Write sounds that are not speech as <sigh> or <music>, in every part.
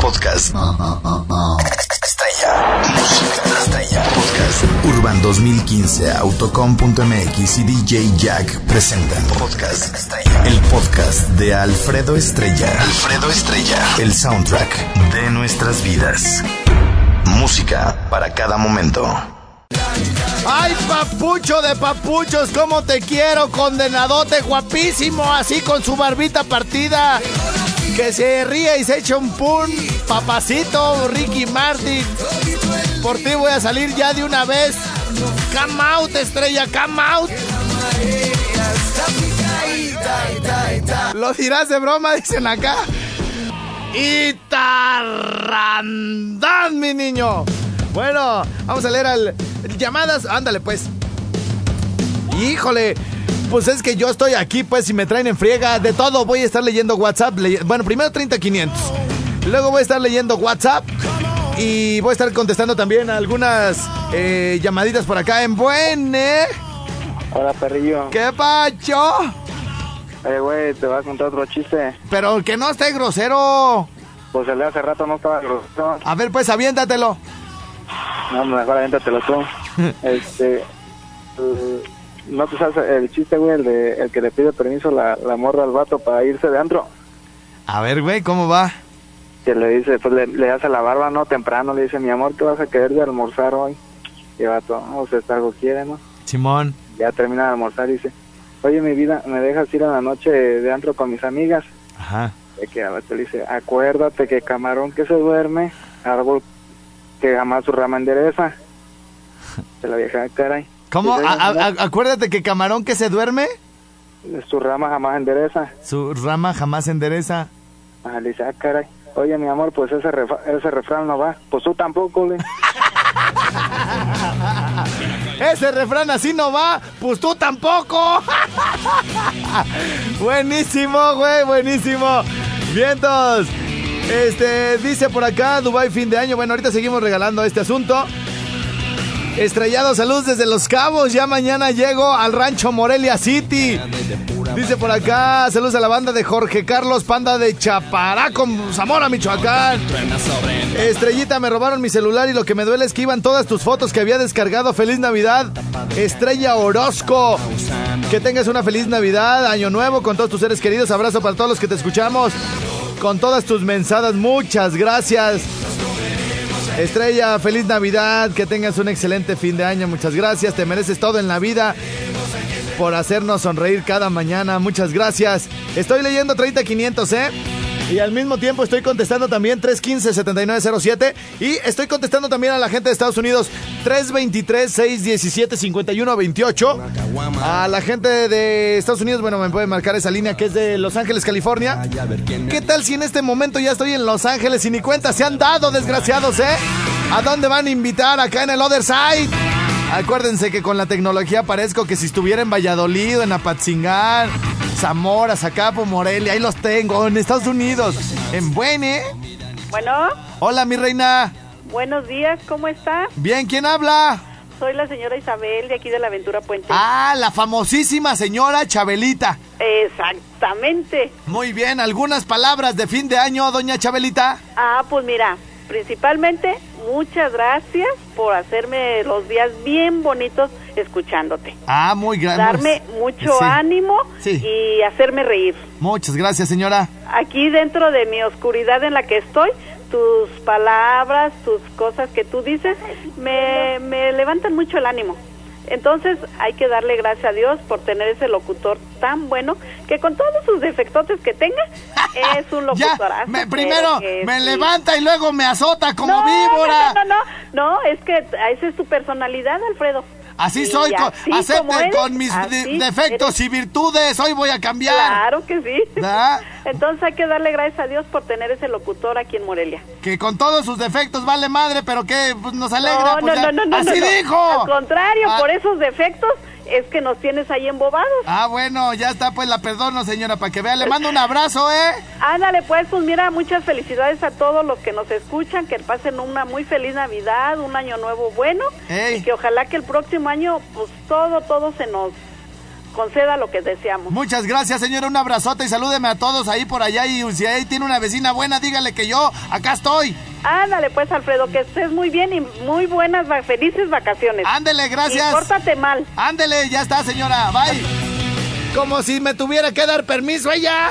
Podcast. Estrella. Música estrella. Podcast. Urban 2015, Autocom.mx y DJ Jack presentan Podcast Estrella. El podcast de Alfredo Estrella. Alfredo Estrella. El soundtrack de nuestras vidas. Música para cada momento. Ay, papucho de papuchos, cómo te quiero, condenadote guapísimo, así con su barbita partida. Que se ríe y se echa un pun, papacito, Ricky Martin. Por ti voy a salir ya de una vez. Come out, estrella, come out. Lo dirás de broma, dicen acá. Y tarrandán, mi niño. Bueno, vamos a leer al llamadas. Ándale, pues. Híjole. Pues es que yo estoy aquí, pues, si me traen en friega de todo, voy a estar leyendo WhatsApp. bueno, primero 30-500. Luego voy a estar leyendo WhatsApp. Y voy a estar contestando también algunas eh, llamaditas por acá en Buene. Hola, perrillo. ¿Qué pacho? Eh, güey, te voy a contar otro chiste. Pero que no esté grosero. Pues el de hace rato no estaba grosero. A ver, pues, aviéntatelo. No, mejor aviéntatelo tú. <laughs> este... ¿No te sabes el chiste, güey, el, de, el que le pide permiso la, la morra al vato para irse de antro? A ver, güey, ¿cómo va? Que le dice, pues le, le hace la barba, ¿no? Temprano, le dice, mi amor, ¿qué vas a querer de almorzar hoy? Y el vato, no, usted algo quiere, ¿no? Simón. Ya termina de almorzar y dice, oye, mi vida, ¿me dejas ir a la noche de antro con mis amigas? Ajá. Y que el vato le dice, acuérdate que camarón que se duerme, árbol que jamás su rama endereza. <laughs> De la vieja, caray. ¿Cómo? A, a, acuérdate que camarón que se duerme. Su rama jamás endereza. Su rama jamás endereza. Ajá, le dice, ah, caray. Oye, mi amor, pues ese, ese refrán no va. Pues tú tampoco, le. <laughs> ese refrán así no va. Pues tú tampoco. <laughs> buenísimo, güey, buenísimo. Vientos. Este, dice por acá, Dubai fin de año. Bueno, ahorita seguimos regalando este asunto. <laughs> Estrellado, salud desde Los Cabos. Ya mañana llego al rancho Morelia City. Dice por acá, saludos a la banda de Jorge Carlos Panda de Chaparaco, Zamora, Michoacán. Estrellita, me robaron mi celular y lo que me duele es que iban todas tus fotos que había descargado. Feliz Navidad, Estrella Orozco. Que tengas una feliz Navidad, Año Nuevo con todos tus seres queridos. Abrazo para todos los que te escuchamos. Con todas tus mensadas, muchas gracias. Estrella, feliz Navidad, que tengas un excelente fin de año, muchas gracias, te mereces todo en la vida por hacernos sonreír cada mañana, muchas gracias. Estoy leyendo 30500, ¿eh? Y al mismo tiempo estoy contestando también 315-7907 y estoy contestando también a la gente de Estados Unidos 323-617-5128. A la gente de Estados Unidos, bueno, me puede marcar esa línea que es de Los Ángeles, California. ¿Qué tal si en este momento ya estoy en Los Ángeles y ni cuenta se han dado, desgraciados, eh? ¿A dónde van a invitar? Acá en el Other Side. Acuérdense que con la tecnología parezco que si estuviera en Valladolid, en Apatzingán, Zamora, Zacapo, Morelia, ahí los tengo, en Estados Unidos, en Buene. Bueno. Hola, mi reina. Buenos días, ¿cómo está? Bien, ¿quién habla? Soy la señora Isabel de aquí de la Aventura Puente. Ah, la famosísima señora Chabelita. Exactamente. Muy bien, ¿algunas palabras de fin de año, doña Chabelita? Ah, pues mira, principalmente muchas gracias por hacerme los días bien bonitos escuchándote. Ah, muy gracias. Darme mucho ánimo y hacerme reír. Muchas gracias, señora. Aquí dentro de mi oscuridad en la que estoy, tus palabras, tus cosas que tú dices, me, me levantan mucho el ánimo. Entonces hay que darle gracias a Dios por tener ese locutor tan bueno que con todos sus defectotes que tenga <laughs> es un locutorazo. me, primero me levanta y luego me azota como víbora. No, no, no, no, es que esa es tu personalidad, Alfredo. Así soy, co- así como acepten eres, con mis de- defectos eres. y virtudes. Hoy voy a cambiar. Claro que sí. ¿Verdad? <laughs> Entonces hay que darle gracias a Dios por tener ese locutor aquí en Morelia. Que con todos sus defectos vale madre, pero que pues, nos alegra. no, pues, no, no, no, no, Así no. dijo. Al contrario, Ah. por esos defectos es que nos tienes ahí embobados. Ah, bueno, ya está, pues la perdono, señora, para que vea. Le mando un abrazo, ¿eh? Ándale, pues, pues mira, muchas felicidades a todos los que nos escuchan, que pasen una muy feliz Navidad, un año nuevo bueno, Ey. y que ojalá que el próximo año, pues todo, todo se nos conceda lo que deseamos. Muchas gracias, señora. Un abrazote y salúdeme a todos ahí por allá. Y si ahí tiene una vecina buena, dígale que yo acá estoy. Ándale, pues, Alfredo, que estés muy bien y muy buenas, felices vacaciones. Ándele, gracias. Y pórtate mal. Ándele, ya está, señora. Bye. Como si me tuviera que dar permiso ella.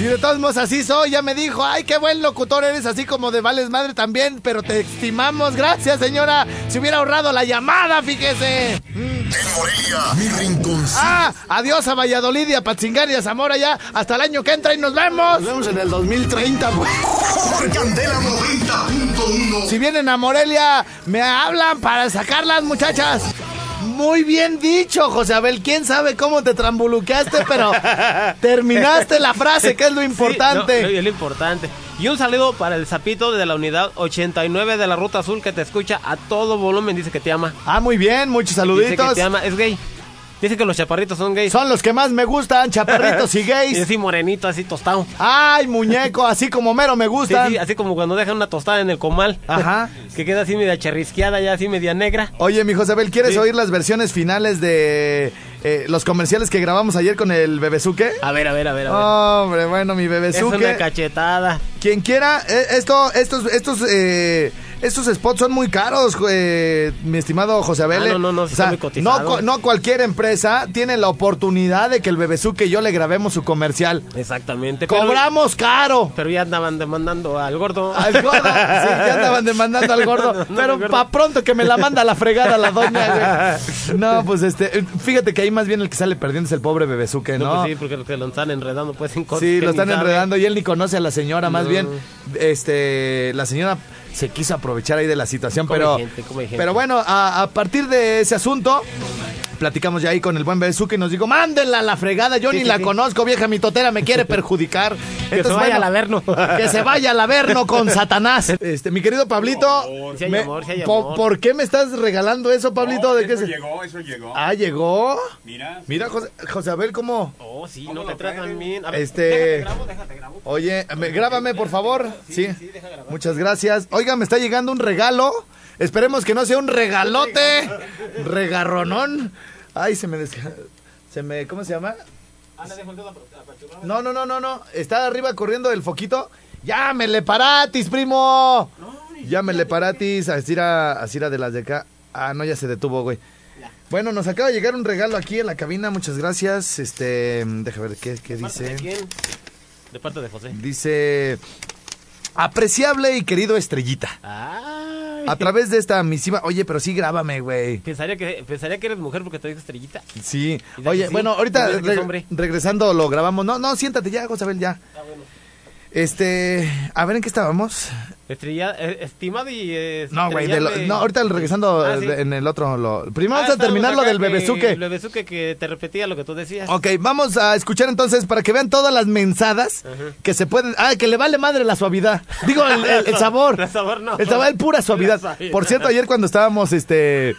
Si de todos modos así soy, ya me dijo, ay, qué buen locutor eres, así como de Vales Madre también, pero te estimamos, gracias señora. Si hubiera ahorrado la llamada, fíjese. En Morelia, mi rinconcito. Ah, adiós a Valladolid y a Patzingán y a Zamora ya, hasta el año que entra y nos vemos. Nos vemos en el 2030, pues. Por Candela 90.1. Si vienen a Morelia, me hablan para sacarlas, muchachas. Muy bien dicho, José Abel. ¿Quién sabe cómo te trambuluqueaste, pero <laughs> terminaste la frase, que es lo importante. Sí, no, es lo importante. Y un saludo para el Zapito de la unidad 89 de la Ruta Azul que te escucha a todo volumen. Dice que te ama. Ah, muy bien, muchos Dice que saluditos. te ama. Es gay. Dice que los chaparritos son gays. Son los que más me gustan, chaparritos y <laughs> Y gays. así morenito, así tostado. Ay, muñeco, así como mero me Sí, gustan. sí, así como cuando dejan una tostada en el comal. Ajá. <laughs> que queda así media charrisqueada, ya así media negra. Oye, mi José Abel, ¿quieres Sí. oír las versiones finales de eh, los comerciales que grabamos ayer con el Bebezuque? A ver, a ver, a ver, a ver. Hombre, bueno, mi es una Bebezuque. cachetada. Quien quiera, eh, esto, estos, estos, eh, estos spots son muy caros, eh, mi estimado José Abel. Ah, no, no, no, O sea, no, no cualquier empresa tiene la oportunidad de que el Bebezuque y yo le grabemos su comercial. Exactamente. pero- ¡Cobramos caro! Pero ya andaban demandando al gordo. Al gordo, sí, ya andaban demandando al gordo. <laughs> No, no, pero pa' pronto que me la manda a la fregada la doña, güey. <laughs> No, pues este, fíjate que ahí más bien el que sale perdiendo es el pobre Bebezuque, No, pues sí, porque lo que lo están enredando pues cosas Sí, lo están enredando y él ni conoce a la señora, más bien, este, la señora se quiso aprovechar ahí de la situación, pero, gente, come gente. pero bueno, a, a partir de ese asunto, platicamos ya ahí con el buen Bebezuque y nos dijo, mándenla a la fregada, yo Sí, ni sí, la sí. conozco, vieja mi-totera, me quiere <laughs> perjudicar. Que se vaya al Averno. <laughs> Que se vaya al Averno con <laughs> Satanás. Este, mi querido Pablito, hay amor, hay. ¿por qué me estás regalando eso, Pablito? ¿De qué eso se- llegó, eso llegó. Ah, llegó. Mira. Mira, José, José Abel, cómo... Oh, sí, no te tratan bien. A ver, Este- déjate grabo, déjate grabo. Oye, me- grábame por favor. Sí. Muchas gracias. Oiga, me está llegando un regalo. Esperemos que no sea un regalote. Regarronón. Ay, se me des... se me ¿cómo se llama? No, no, no, no, no. Está arriba corriendo el foquito. Llámele paratis, primo. Llámele paratis. Así era, así era de las de acá. Ah, no, ya se detuvo, güey. Bueno, nos acaba de llegar un regalo aquí en la cabina. Muchas gracias. Este, deja ver qué, qué ¿De parte dice. de parte de José. Dice, apreciable y querido estrellita. Ay. A través de esta misiva, oye, pero sí grábame, güey. Pensaría que, pensaría que eres mujer porque te digo estrellita. Sí. ¿Y de Oye, sí? bueno, ahorita regresando lo grabamos. No, no, siéntate ya, Josabel, ya. Este, a ver en qué estábamos. Estrella, eh, estimado y... eh, No, güey, no, ahorita regresando Ah, sí. de- en el otro. Lo, primero Ah, vamos a terminar lo del que- bebezuque. El bebezuque que te repetía lo que tú decías. Ok, vamos a escuchar entonces para que vean todas las mensadas que se pueden. Ah, que le vale madre la suavidad. Digo, el, el- el <laughs> sabor. El sabor no. El sabor, el pura suavidad. Por cierto, ayer cuando estábamos, este.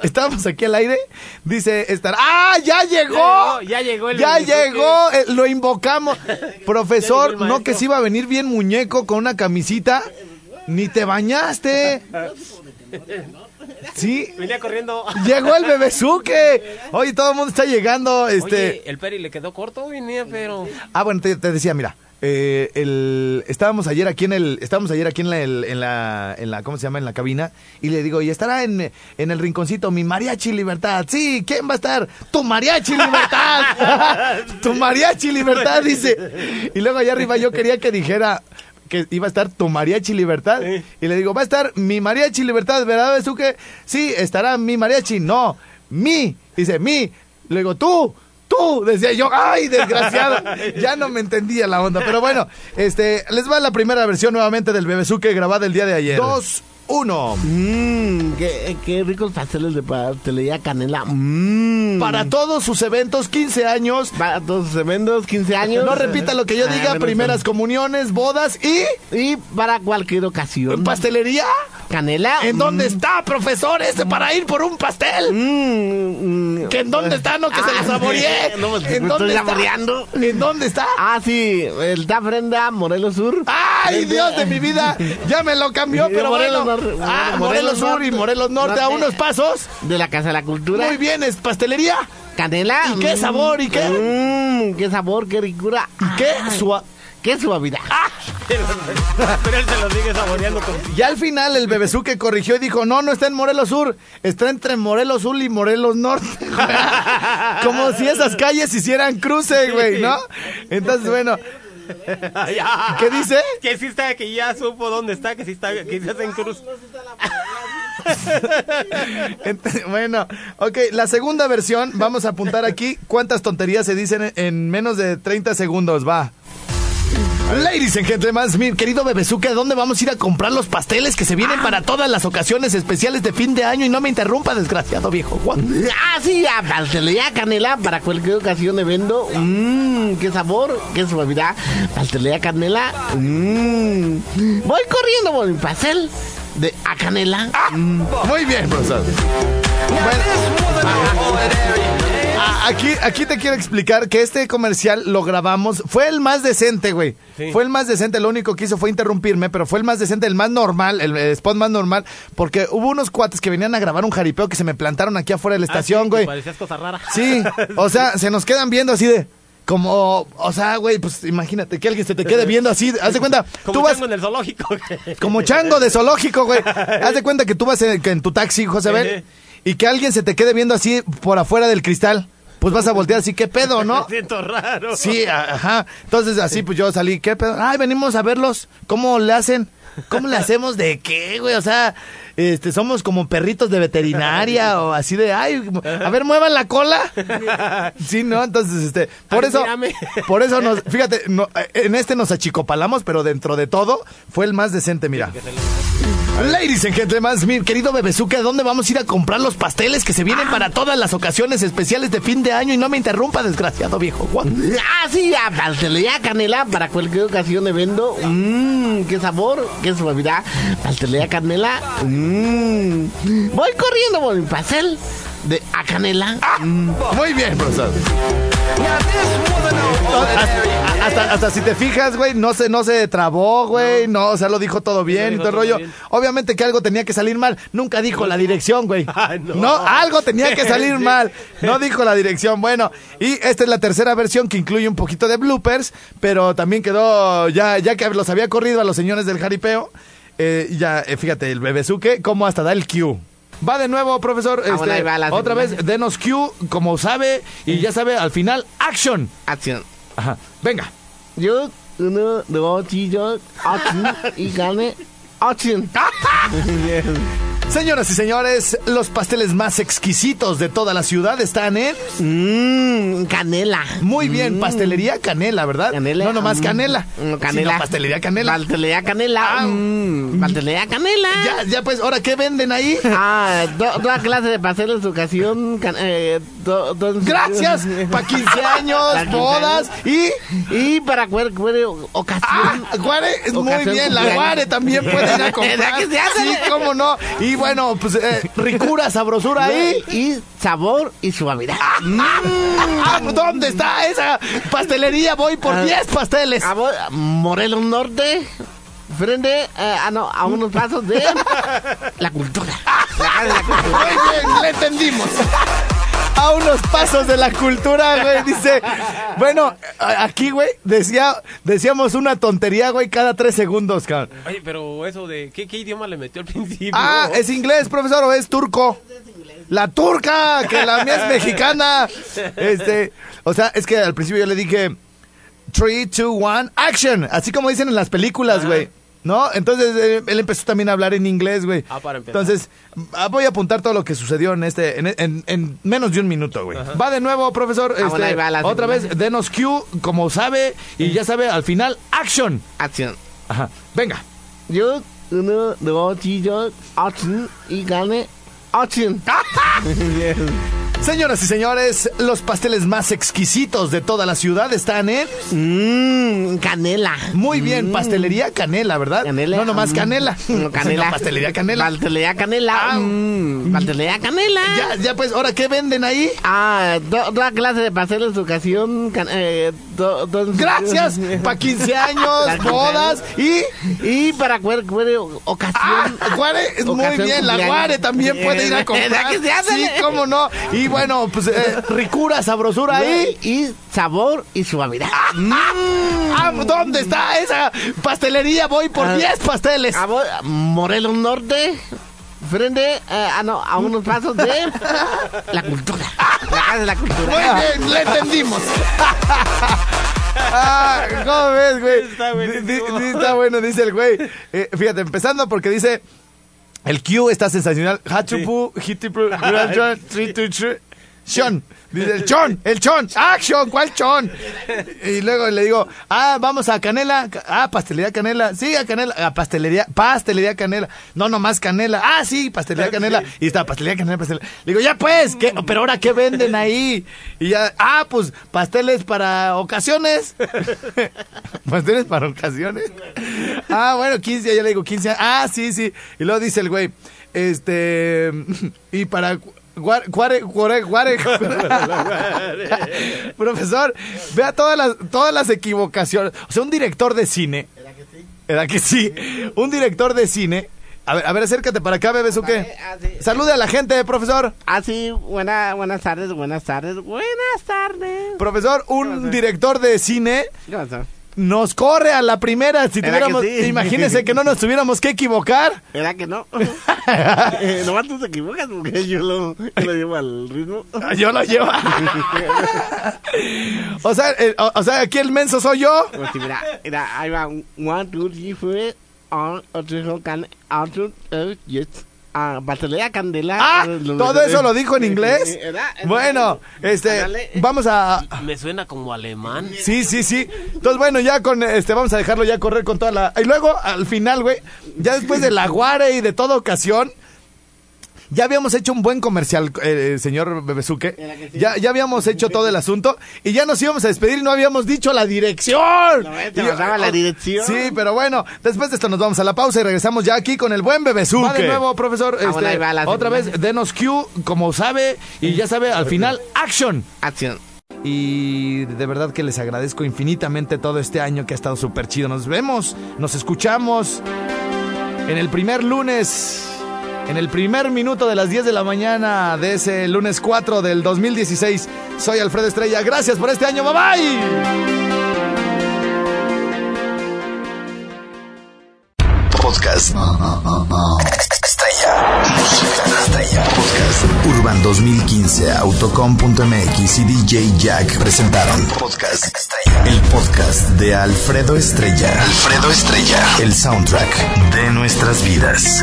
<laughs> estábamos aquí al aire, dice estar. ¡Ah! ¡Ya llegó! Ya llegó, ya llegó el ¡Ya llegó! eh, lo invocamos. <laughs> Profesor, no que se iba a venir bien muñeco con una camisita. Ni te bañaste. Sí, Venía corriendo. Llegó el bebezuque. <laughs> Oye, todo el mundo está llegando. Este. Oye, el peri le quedó corto, venía, pero... Ah, bueno, te, te decía, mira. Eh, el, estábamos ayer aquí en el, estábamos ayer aquí en la, el- en la, en la, ¿cómo se llama? En la cabina y le digo, y estará en, en el rinconcito mi mariachi libertad. Sí, ¿quién va a estar? Tu mariachi libertad. <laughs> tu mariachi libertad dice. Y luego allá arriba yo quería que dijera que iba a estar tu mariachi libertad y le digo, va a estar mi mariachi libertad, ¿verdad, Besuque? Sí, estará mi mariachi. No, mi, dice mi. Le digo, tú. Tú, decía yo, ay, desgraciado. <laughs> Ya no me entendía la onda. Pero bueno, este, les va la primera versión nuevamente del Bebezuque grabada el día de ayer. Dos 1. Mmm, qué, qué ricos pasteles de pastelería canela. Mmm. Para todos sus eventos, 15 años. Para todos sus eventos, 15 años. No repita lo que yo Ah, diga, primeras comuniones, bodas y Y para cualquier ocasión. pastelería. Canela. ¿En dónde mm, está, profesor, este para ir por un pastel? mm, mm. ¿Que en dónde está? No, que se lo Ah, saboreé. <laughs> no, pues, ¿En dónde está? saboreando. ¿En dónde está? Ah, sí, está frente a Morelos Sur. ¡Ay, Dios de mi vida! Ya me lo cambió, pero Morelos bueno. Ah, Morelos Morelos Sur y. Morelos Norte a unos pasos. De la Casa de la Cultura. Muy bien, es pastelería. Canela. ¿Y qué mm, sabor, y qué? mm, qué sabor, qué ricura. ¿Y qué? Ay, Sua- Qué suavidad. Pero él se lo sigue saboreando con... Ya al final el bebezuque corrigió y dijo, no, no está en Morelos Sur, está entre Morelos Sur y Morelos Norte. <laughs> Como si esas calles hicieran cruce, güey, ¿no? Entonces, bueno, Ya. ¿qué dice? Que sí está, que ya supo dónde está, que sí está, que sí está en cruz. <laughs> Ent- Bueno, ok, la segunda versión, vamos a apuntar aquí cuántas tonterías se dicen en- en menos de 30 segundos, va. Ladies and gentlemen, mi querido Bebezuque, ¿a dónde vamos a ir a comprar los pasteles que se vienen para todas las ocasiones especiales de fin de año? Y no me interrumpa, desgraciado viejo Juan. Ah, sí, a pastelería canela para cualquier ocasión evento. Mmm, qué sabor, qué suavidad. Pastelería canela. Mmm. Voy corriendo por mi pastel de a canela. Mm. Muy bien, profesor. Bueno, aquí, aquí te quiero explicar que este comercial lo grabamos. Fue el más decente, güey. Sí. Fue el más decente. Lo único que hizo fue interrumpirme, pero fue el más decente, el más normal, el, el spot más normal. Porque hubo unos cuates que venían a grabar un jaripeo que se me plantaron aquí afuera de la estación, Ah, sí, güey. Parecías cosa rara. Sí, o sea, se nos quedan viendo así de. Como, o sea, güey, pues imagínate que alguien se te quede viendo así. Haz de cuenta, <laughs> Como tú vas. chango en el zoológico. Como chango de zoológico, güey. <laughs> Haz de cuenta que tú vas en, en tu taxi, José Bel, Ejé. y que alguien se te quede viendo así por afuera del cristal. Pues vas a voltear así, ¿qué pedo, no? <laughs> Me siento raro. Sí, ajá. Entonces así pues yo salí, ¿qué pedo? Ay, venimos a verlos. ¿Cómo le hacen? ¿Cómo le hacemos de qué, güey? O sea, este, somos como perritos de veterinaria o así de, ay, a ver, muevan la cola. <laughs> Sí, ¿no? Entonces, este, por Ay, eso, mírame. por eso nos, fíjate, no, en este nos achicopalamos, pero dentro de todo fue el más decente, mira. Ladies and gentlemen, mi querido Bebezuque, ¿a dónde vamos a ir a comprar los pasteles que se vienen para todas las ocasiones especiales de fin de año? Y no me interrumpa, desgraciado viejo. Ah, sí, a pastelería canela para cualquier ocasión evento. Mmm, qué sabor, qué suavidad. Pastelería canela. Mmm. Voy corriendo por mi pastel de a canela. Mm. Muy bien, profesor. Hasta- hasta si te fijas, güey, no se, no se trabó, güey, no. o sea, lo dijo todo bien y dijo todo el rollo. bien. Obviamente que algo tenía que salir mal. Nunca dijo la dirección, güey. <laughs> No. no. algo tenía que <laughs> salir Sí. mal. No dijo la dirección. Bueno, y esta es la tercera versión que incluye un poquito de bloopers, pero también quedó, ya, ya que los había corrido a los señores del jaripeo, eh, ya, eh, fíjate, el bebezuque, como hasta da el cue. Va de nuevo, profesor. Ah, este, va otra vez, denos cue, como sabe, y ya sabe, al final, action. Acción. Ajá, venga. Yo, uno, dos, tres, acción. Y gane. Acción. <laughs> Señoras y señores, los pasteles más exquisitos de toda la ciudad están en... Mmm, canela. Muy bien, Mm. pastelería Canela, ¿verdad? Canela. No nomás mm, Canela. mm, Canela. sino pastelería Canela. Pastelería canela. Ah. mm, pastelería canela. Ya, ya pues, ¿ahora qué venden ahí? Ah, to- toda clase de pasteles, ocasión. can- eh, Gracias, <laughs> para 15 años, Pa' 15 bodas y... Y para ocasión. Ah, Guare, muy Ocasión bien, la. Guare también puede ir a <laughs> comprar. ¿Verdad que se hace? Sí, cómo no. Y bueno, pues eh, ricura, sabrosura ahí. <laughs> Y sabor y suavidad. Ah, ¿Dónde está esa pastelería? Voy por Ah. 10 pasteles. A vo- Morelos Norte. Frente eh, ah, no, a unos pasos de la cultura. La casa de la cultura. Muy bien, le entendimos. A unos pasos de la cultura, güey. Dice, bueno, aquí, güey, decía, decíamos una tontería, güey, cada tres segundos, cabrón. Oye, pero eso de... ¿Qué, qué idioma le metió al principio? Ah, ¿es inglés, profesor, o es turco? La turca, que la mía es mexicana. Este, o sea, es que al principio yo le dije 3, 2, 1, action. Así como dicen en las películas, güey. ¿No? Entonces eh, él empezó también a hablar en inglés, güey. Ah, para empezar. Entonces, ah, voy a apuntar todo lo que sucedió en este, en, en- en menos de un minuto, güey. Va de nuevo, profesor. Ah, bueno, este, va la otra vez, denos cue, como sabe, y ya sabe, al final, action. Acción. Ajá. Venga. Yo, uno, dos, tres, ocho, y gane ocho. <laughs> Señoras y señores, los pasteles más exquisitos de toda la ciudad están en... Mmm, canela. Muy bien, Mm. pastelería Canela, ¿verdad? Canela. No nomás mm, canela. <laughs> no, canela. Sino pastelería Canela. Pastelería canela. Ah. mm, pastelería canela. Ya, ya pues, ahora, ¿qué venden ahí? Ah, to- toda clase de pasteles ocasión. can- eh, Gracias, para 15 años, <laughs> Para 15 bodas y... Y para cualquier Ah, ocasión. Guare, muy Ocasión bien, la. Guare también puede ir a <laughs> comprar. ¿Verdad que se hace? Sí, cómo no. Y bueno, pues eh, ricura, sabrosura ahí. Y sabor y suavidad. Ah, ¿dónde está esa pastelería? Voy por Ah. 10 pasteles. A Morelos Norte. Frente eh, ah, no, a unos pasos de <laughs> la cultura. <laughs> La casa de la Muy cultura. bien, le entendimos. <laughs> Ah, ¿Cómo ves, güey? Está. Di- di- Está bueno, dice el güey. Eh, fíjate, empezando porque dice... El Q está sensacional. Hachupu, hitipu, Shon. Dice el chon, el chon. Action, ¿cuál chon? Y luego le digo, ah, vamos a Canela. Ah, pastelería Canela. Sí, a Canela. A pastelería, pastelería Canela. No, nomás Canela. Ah, sí, pastelería Canela. Y está, pastelería Canela, pastelería. Le digo, ya pues, ¿qué? pero ahora, ¿qué venden ahí? Y ya, ah, pues, pasteles para ocasiones. <laughs> pasteles para ocasiones. Ah, bueno, 15, ya le digo 15. Ah, sí, sí. Y luego dice el güey, este, <laughs> y para guare, guare, guare, guare. <laughs> Profesor, vea todas las, todas las equivocaciones. O sea, un director de cine. ¿Era que sí? Un director de cine. A ver, a ver, acércate para acá, bebés, ¿o qué? Ah, sí. Salude a la gente, profesor. Ah, sí, buena, buenas tardes, buenas tardes, buenas tardes. Profesor, un director de cine ¿Qué pasó? Nos corre a la primera. Si ¿Era tuviéramos, que sí? que no nos tuviéramos que equivocar. ¿Era que no? eh, nomás tú te equivocas porque yo lo, yo lo llevo al ritmo. Yo lo llevo. o sea, eh, o, o sea, aquí el menso soy yo. Pues sí, mira, mira, ahí va. One, two, three, four, on, otro, can, otro, eh, yes. Ah, pastelería candela. Ah, eh, lo- todo eso lo dijo en inglés. ¿Verdad? Bueno, este, vamos a, Me suena como alemán. Sí, sí, sí. Entonces, bueno, ya con este, vamos a dejarlo ya correr con toda la. Y luego, al final, güey, ya después de la guare y de toda ocasión, ya habíamos hecho un buen comercial, eh, señor Bebesuque. Ya, ya habíamos hecho todo el asunto y ya nos íbamos a despedir y no habíamos dicho la dirección. No, eh, te pasaba la dirección. Sí, pero bueno, después de esto nos vamos a la pausa y regresamos ya aquí con el buen Bebesuque. Va de nuevo, profesor. Ah, bueno, este, ahí va la otra vez, denos Q, como sabe, y ya sabe, al final, action. Acción. Y de verdad que les agradezco infinitamente todo este año que ha estado súper chido. Nos vemos, nos escuchamos en el primer lunes, en el primer minuto de las 10 de la mañana de ese lunes 4 del 2016. Soy Alfredo Estrella. Gracias por este año. Bye bye. Podcast. Estrella. Música estrella. Podcast. Urban 2015, Autocom.mx y DJ Jack presentaron Podcast Estrella. El podcast de Alfredo Estrella. Alfredo Estrella. El soundtrack de nuestras vidas.